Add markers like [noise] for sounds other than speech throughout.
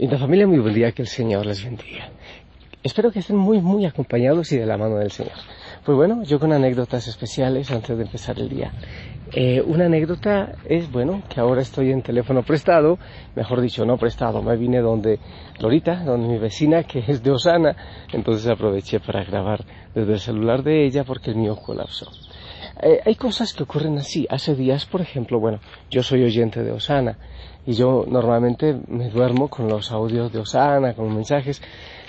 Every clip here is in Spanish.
Linda familia, muy buen día, que el Señor les bendiga. Espero que estén muy, muy acompañados y de la mano del Señor. Pues bueno, yo con anécdotas especiales antes de empezar el día. Eh, una anécdota es, bueno, que ahora estoy en teléfono prestado, mejor dicho, no prestado, me vine donde Lorita, donde mi vecina, que es de Osana, entonces aproveché para grabar desde el celular de ella porque el mío colapsó. Eh, hay cosas que ocurren así. Hace días, por ejemplo, bueno, yo soy oyente de Osana y yo normalmente me duermo con los audios de Osana, con mensajes.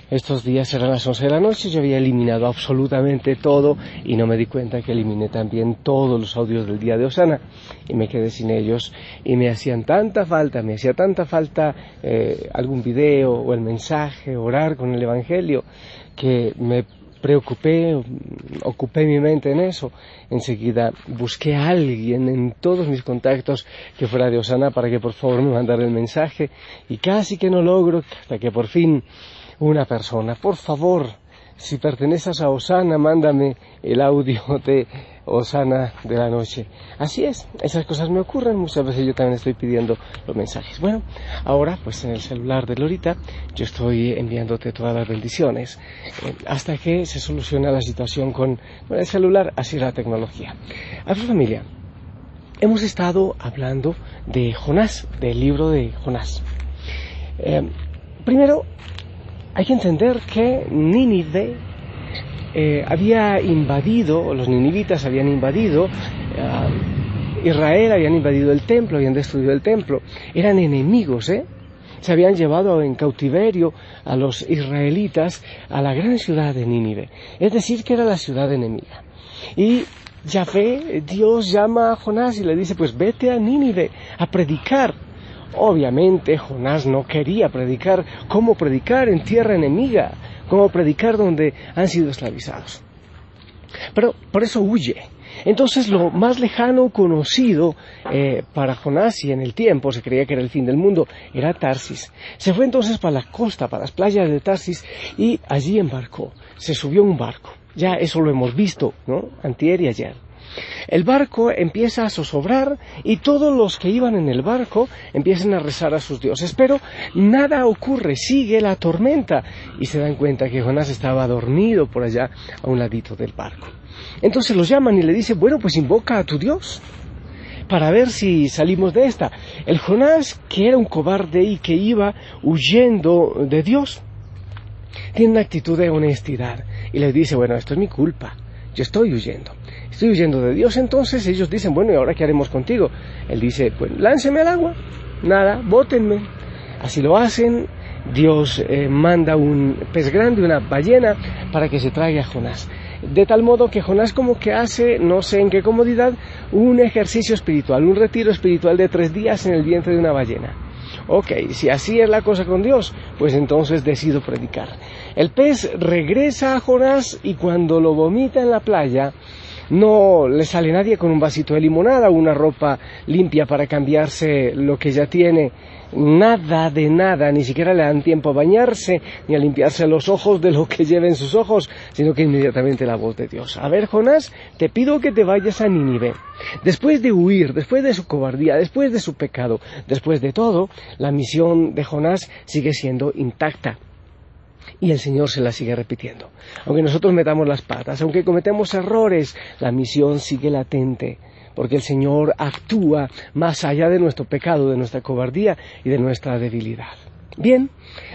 Estos días eran las 11 de la noche, yo había eliminado absolutamente todo y no me di cuenta que eliminé también todos los audios del día de Osana y me quedé sin ellos y me hacían tanta falta, me hacía tanta falta eh, algún video o el mensaje, orar con el Evangelio, que me preocupé, ocupé mi mente en eso. Enseguida busqué a alguien en todos mis contactos que fuera de Osana para que por favor me mandara el mensaje y casi que no logro hasta que por fin una persona, por favor, si perteneces a Osana, mándame el audio de Osana de la noche. Así es, esas cosas me ocurren, muchas veces yo también estoy pidiendo los mensajes. Bueno, ahora pues en el celular de Lorita yo estoy enviándote todas las bendiciones eh, hasta que se solucione la situación con, el celular, así la tecnología. A tu familia, hemos estado hablando de Jonás, del libro de Jonás. Eh, primero, hay que entender que Nínive eh, había invadido, los ninivitas habían invadido eh, Israel, habían invadido el templo, habían destruido el templo, eran enemigos, ¿eh? Se habían llevado en cautiverio a los israelitas a la gran ciudad de Nínive, es decir, que era la ciudad enemiga. Y Yahvé, Dios llama a Jonás y le dice, pues vete a Nínive a predicar. Obviamente Jonás no quería predicar, ¿cómo predicar en tierra enemiga? Como predicar donde han sido esclavizados. Pero por eso huye. Entonces lo más lejano conocido eh, para Jonás y en el tiempo se creía que era el fin del mundo era Tarsis. Se fue entonces para la costa, para las playas de Tarsis y allí embarcó. Se subió un barco. Ya eso lo hemos visto, ¿no? Antier y ayer. El barco empieza a zozobrar y todos los que iban en el barco empiezan a rezar a sus dioses. Pero nada ocurre, sigue la tormenta y se dan cuenta que Jonás estaba dormido por allá a un ladito del barco. Entonces los llaman y le dicen, bueno, pues invoca a tu Dios para ver si salimos de esta. El Jonás, que era un cobarde y que iba huyendo de Dios, tiene una actitud de honestidad y le dice, bueno, esto es mi culpa, yo estoy huyendo estoy huyendo de Dios. Entonces ellos dicen, bueno, ¿y ahora qué haremos contigo? Él dice, pues lánceme al agua, nada, bótenme. Así lo hacen, Dios eh, manda un pez grande, una ballena, para que se traiga a Jonás. De tal modo que Jonás como que hace, no sé en qué comodidad, un ejercicio espiritual, un retiro espiritual de tres días en el vientre de una ballena. Ok, si así es la cosa con Dios, pues entonces decido predicar. El pez regresa a Jonás y cuando lo vomita en la playa, no le sale nadie con un vasito de limonada una ropa limpia para cambiarse lo que ya tiene. Nada de nada, ni siquiera le dan tiempo a bañarse ni a limpiarse los ojos de lo que lleven sus ojos, sino que inmediatamente la voz de Dios. A ver, Jonás, te pido que te vayas a Nínive. Después de huir, después de su cobardía, después de su pecado, después de todo, la misión de Jonás sigue siendo intacta y el Señor se la sigue repitiendo. Aunque nosotros metamos las patas, aunque cometemos errores, la misión sigue latente, porque el Señor actúa más allá de nuestro pecado, de nuestra cobardía y de nuestra debilidad. Bien,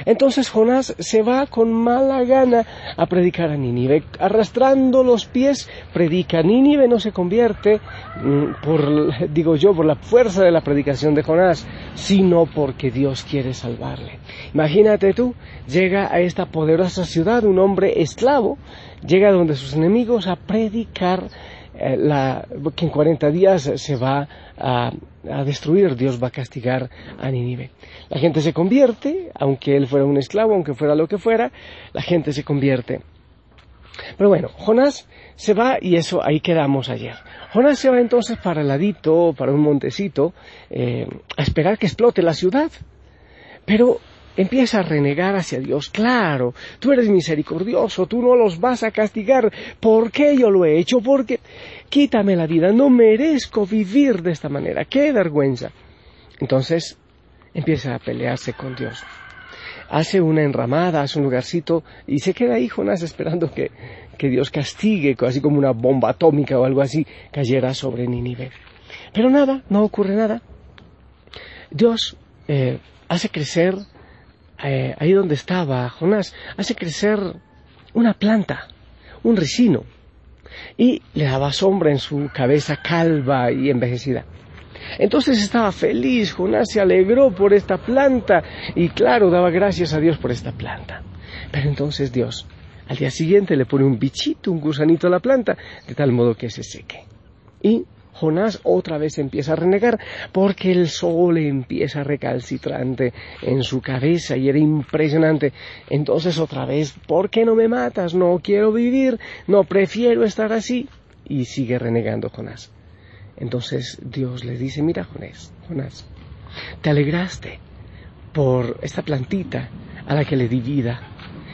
entonces Jonás se va con mala gana a predicar a Nínive. Arrastrando los pies, predica. Nínive no se convierte, mm, por, digo yo, por la fuerza de la predicación de Jonás, sino porque Dios quiere salvarle. Imagínate tú, llega a esta poderosa ciudad un hombre esclavo, llega donde sus enemigos a predicar eh, la, que en 40 días se va a, destruir, Dios va a castigar a Nínive. La gente se convierte, aunque él fuera un esclavo, aunque fuera lo que fuera, la gente se convierte. Pero bueno, Jonás se va y eso ahí quedamos ayer. Jonás se va entonces para el ladito, para un montecito, eh, a esperar que explote la ciudad. Pero empieza a renegar hacia Dios. Claro, tú eres misericordioso, tú no los vas a castigar. ¿Por qué yo lo he hecho? Porque quítame la vida, no merezco vivir de esta manera. ¡Qué vergüenza! Entonces empieza a pelearse con Dios. hace una enramada, hace un lugarcito y se queda ahí Jonás esperando que, que Dios castigue, así como una bomba atómica o algo así cayera sobre Nínive. Pero nada, no ocurre nada. Dios eh, hace crecer, eh, ahí donde estaba Jonás, hace crecer una planta, un ricino, y le daba sombra en su cabeza calva y envejecida. Entonces estaba feliz, Jonás se alegró por esta planta y claro, daba gracias a Dios por esta planta. Pero entonces Dios al día siguiente le pone un bichito, un gusanito a la planta, de tal modo que se seque. Y Jonás otra vez empieza a renegar porque el sol empieza recalcitrante en su cabeza y era impresionante. Entonces otra vez, ¿por qué no me matas? No quiero vivir, no prefiero estar así. Y sigue renegando Jonás. Entonces Dios le dice, mira Jonás, Jonás, te alegraste por esta plantita a la que le di vida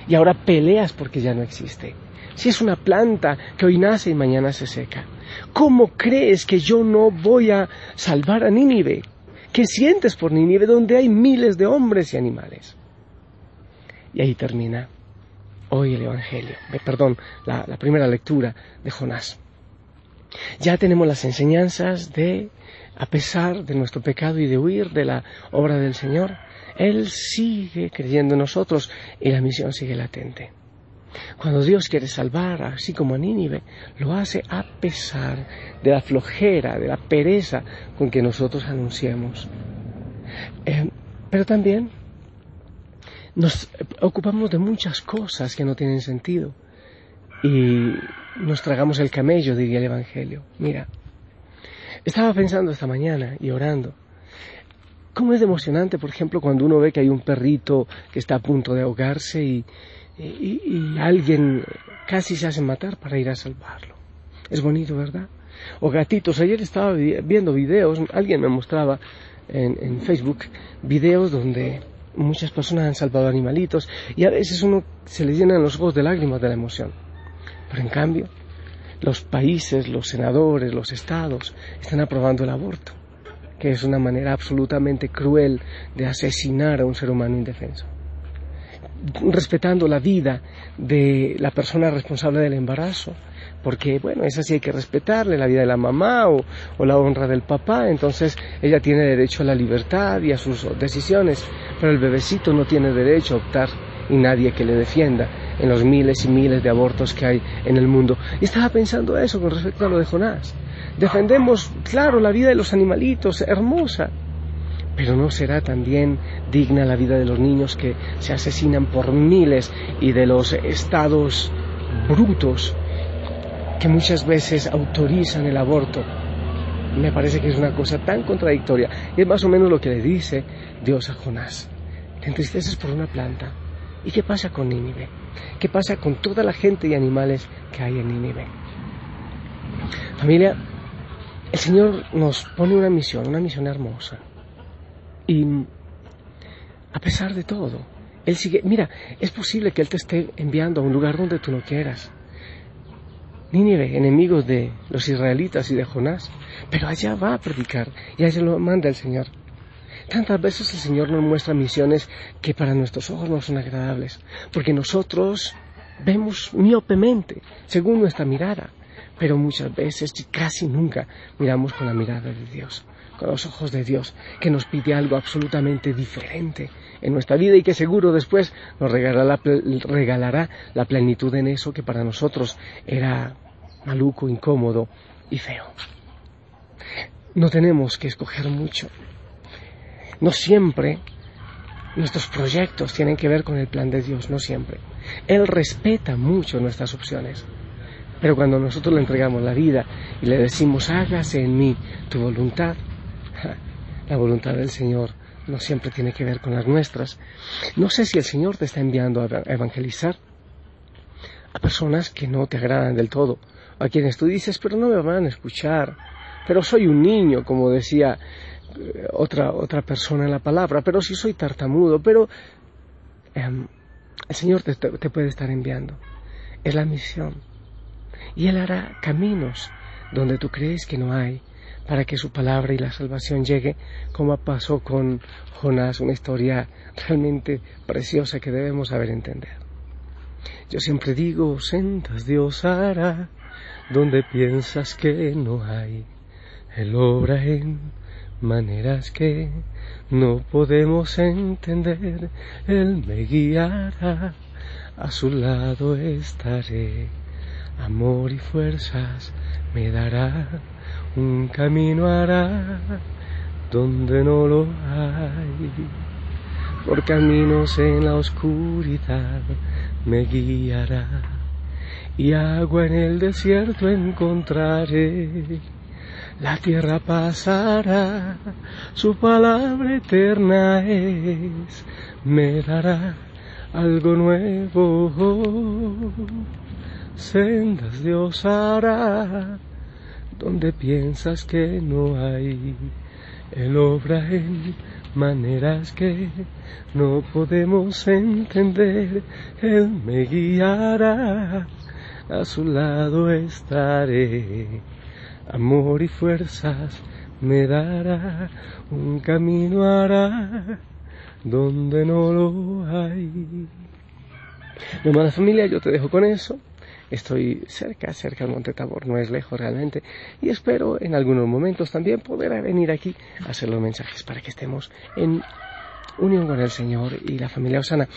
y ahora peleas porque ya no existe. Si es una planta que hoy nace y mañana se seca, ¿cómo crees que yo no voy a salvar a Nínive? ¿Qué sientes por Nínive donde hay miles de hombres y animales? Y ahí termina hoy el Evangelio, perdón, la, la primera lectura de Jonás. Ya tenemos las enseñanzas de, a pesar de nuestro pecado y de huir de la obra del Señor, Él sigue creyendo en nosotros y la misión sigue latente. Cuando Dios quiere salvar, así como a Nínive, lo hace a pesar de la flojera, de la pereza con que nosotros anunciamos. Eh, pero también nos ocupamos de muchas cosas que no tienen sentido y nos tragamos el camello, diría el Evangelio. Mira, estaba pensando esta mañana y orando. ¿Cómo es emocionante, por ejemplo, cuando uno ve que hay un perrito que está a punto de ahogarse y, y, alguien casi se hace matar para ir a salvarlo? Es bonito, ¿verdad? O gatitos. Ayer estaba viendo videos, alguien me mostraba en, en Facebook videos donde muchas personas han salvado animalitos y a veces uno se le llenan los ojos de lágrimas de la emoción. Pero en cambio, los países, los senadores, los estados están aprobando el aborto, que es una manera absolutamente cruel de asesinar a un ser humano indefenso. Respetando la vida de la persona responsable del embarazo, porque bueno, esa sí hay que respetarle, la vida de la mamá o, la honra del papá, entonces ella tiene derecho a la libertad y a sus decisiones, pero el bebecito no tiene derecho a optar y nadie que le defienda en los miles y miles de abortos que hay en el mundo. Y estaba pensando eso con respecto a lo de Jonás. Defendemos, claro, la vida de los animalitos, hermosa, pero no será también digna la vida de los niños que se asesinan por miles y de los estados brutos que muchas veces autorizan el aborto. Me parece que es una cosa tan contradictoria. Y es más o menos lo que le dice Dios a Jonás. Te entristeces por una planta, ¿Y qué pasa con Nínive? ¿Qué pasa con toda la gente y animales que hay en Nínive? Familia, el Señor nos pone una misión, una misión hermosa. Y a pesar de todo, Él sigue, mira, es posible que Él te esté enviando a un lugar donde tú no quieras. Nínive, enemigos de los israelitas y de Jonás, pero allá va a predicar y allá lo manda el Señor. Tantas veces el Señor nos muestra misiones que para nuestros ojos no son agradables, porque nosotros vemos miopemente, según nuestra mirada, pero muchas veces y casi nunca miramos con la mirada de Dios, con los ojos de Dios, que nos pide algo absolutamente diferente en nuestra vida y que seguro después nos regalará, regalará la plenitud en eso que para nosotros era maluco, incómodo y feo. No tenemos que escoger mucho, no siempre nuestros proyectos tienen que ver con el plan de Dios, no siempre. Él respeta mucho nuestras opciones. Pero cuando nosotros le entregamos la vida y le decimos, hágase en mí tu voluntad, [laughs] la voluntad del Señor no siempre tiene que ver con las nuestras. No sé si el Señor te está enviando a evangelizar a personas que no te agradan del todo, a quienes tú dices, pero no me van a escuchar, pero soy un niño, como decía otra, otra persona en la palabra, pero si soy tartamudo, pero em, el Señor te puede estar enviando. Es la misión. Y Él hará caminos donde tú crees que no hay, para que su palabra y la salvación llegue, como pasó con Jonás, una historia realmente preciosa que debemos saber entender. Yo siempre digo, sentas Dios hará, donde piensas que no hay. Él obra en maneras que no podemos entender. Él me guiará, a su lado estaré. Amor y fuerzas me dará, un camino hará donde no lo hay. Por caminos en la oscuridad me guiará y agua en el desierto encontraré. La tierra pasará, su palabra eterna es, me dará algo nuevo. Sendas Dios hará, donde piensas que no hay. Él obra en maneras que no podemos entender. Él me guiará, a su lado estaré. Amor y fuerzas me dará, un camino hará donde no lo hay. Mi familia, yo te dejo con eso. Estoy cerca, cerca del Monte Tabor, no es lejos realmente, y espero en algunos momentos también poder venir aquí a hacer los mensajes para que estemos en unión con el Señor y la familia Osana.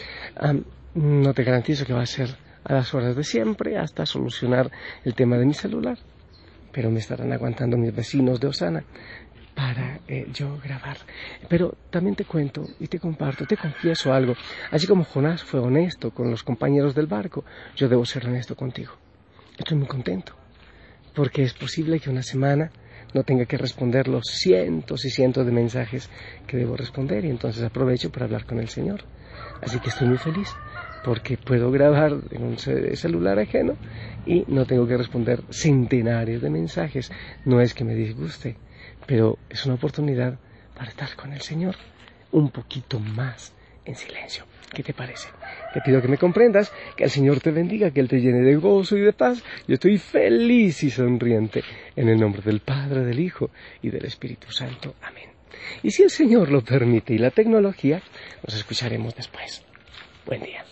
no te garantizo que va a ser a las horas de siempre hasta solucionar el tema de mi celular, pero me estarán aguantando mis vecinos de Osana para eh, yo grabar. Pero también te cuento y te comparto, te confieso algo. Así como Jonás fue honesto con los compañeros del barco, yo debo ser honesto contigo. Estoy muy contento, porque es posible que una semana no tenga que responder los cientos y cientos de mensajes que debo responder y entonces aprovecho para hablar con el Señor. Así que estoy muy feliz porque puedo grabar en un celular ajeno y no tengo que responder centenares de mensajes. No es que me disguste, pero es una oportunidad para estar con el Señor un poquito más en silencio. ¿Qué te parece? Te pido que me comprendas, que el Señor te bendiga, que Él te llene de gozo y de paz. Yo estoy feliz y sonriente en el nombre del Padre, del Hijo y del Espíritu Santo. Amén. Y si el Señor lo permite y la tecnología, nos escucharemos después. Buen día.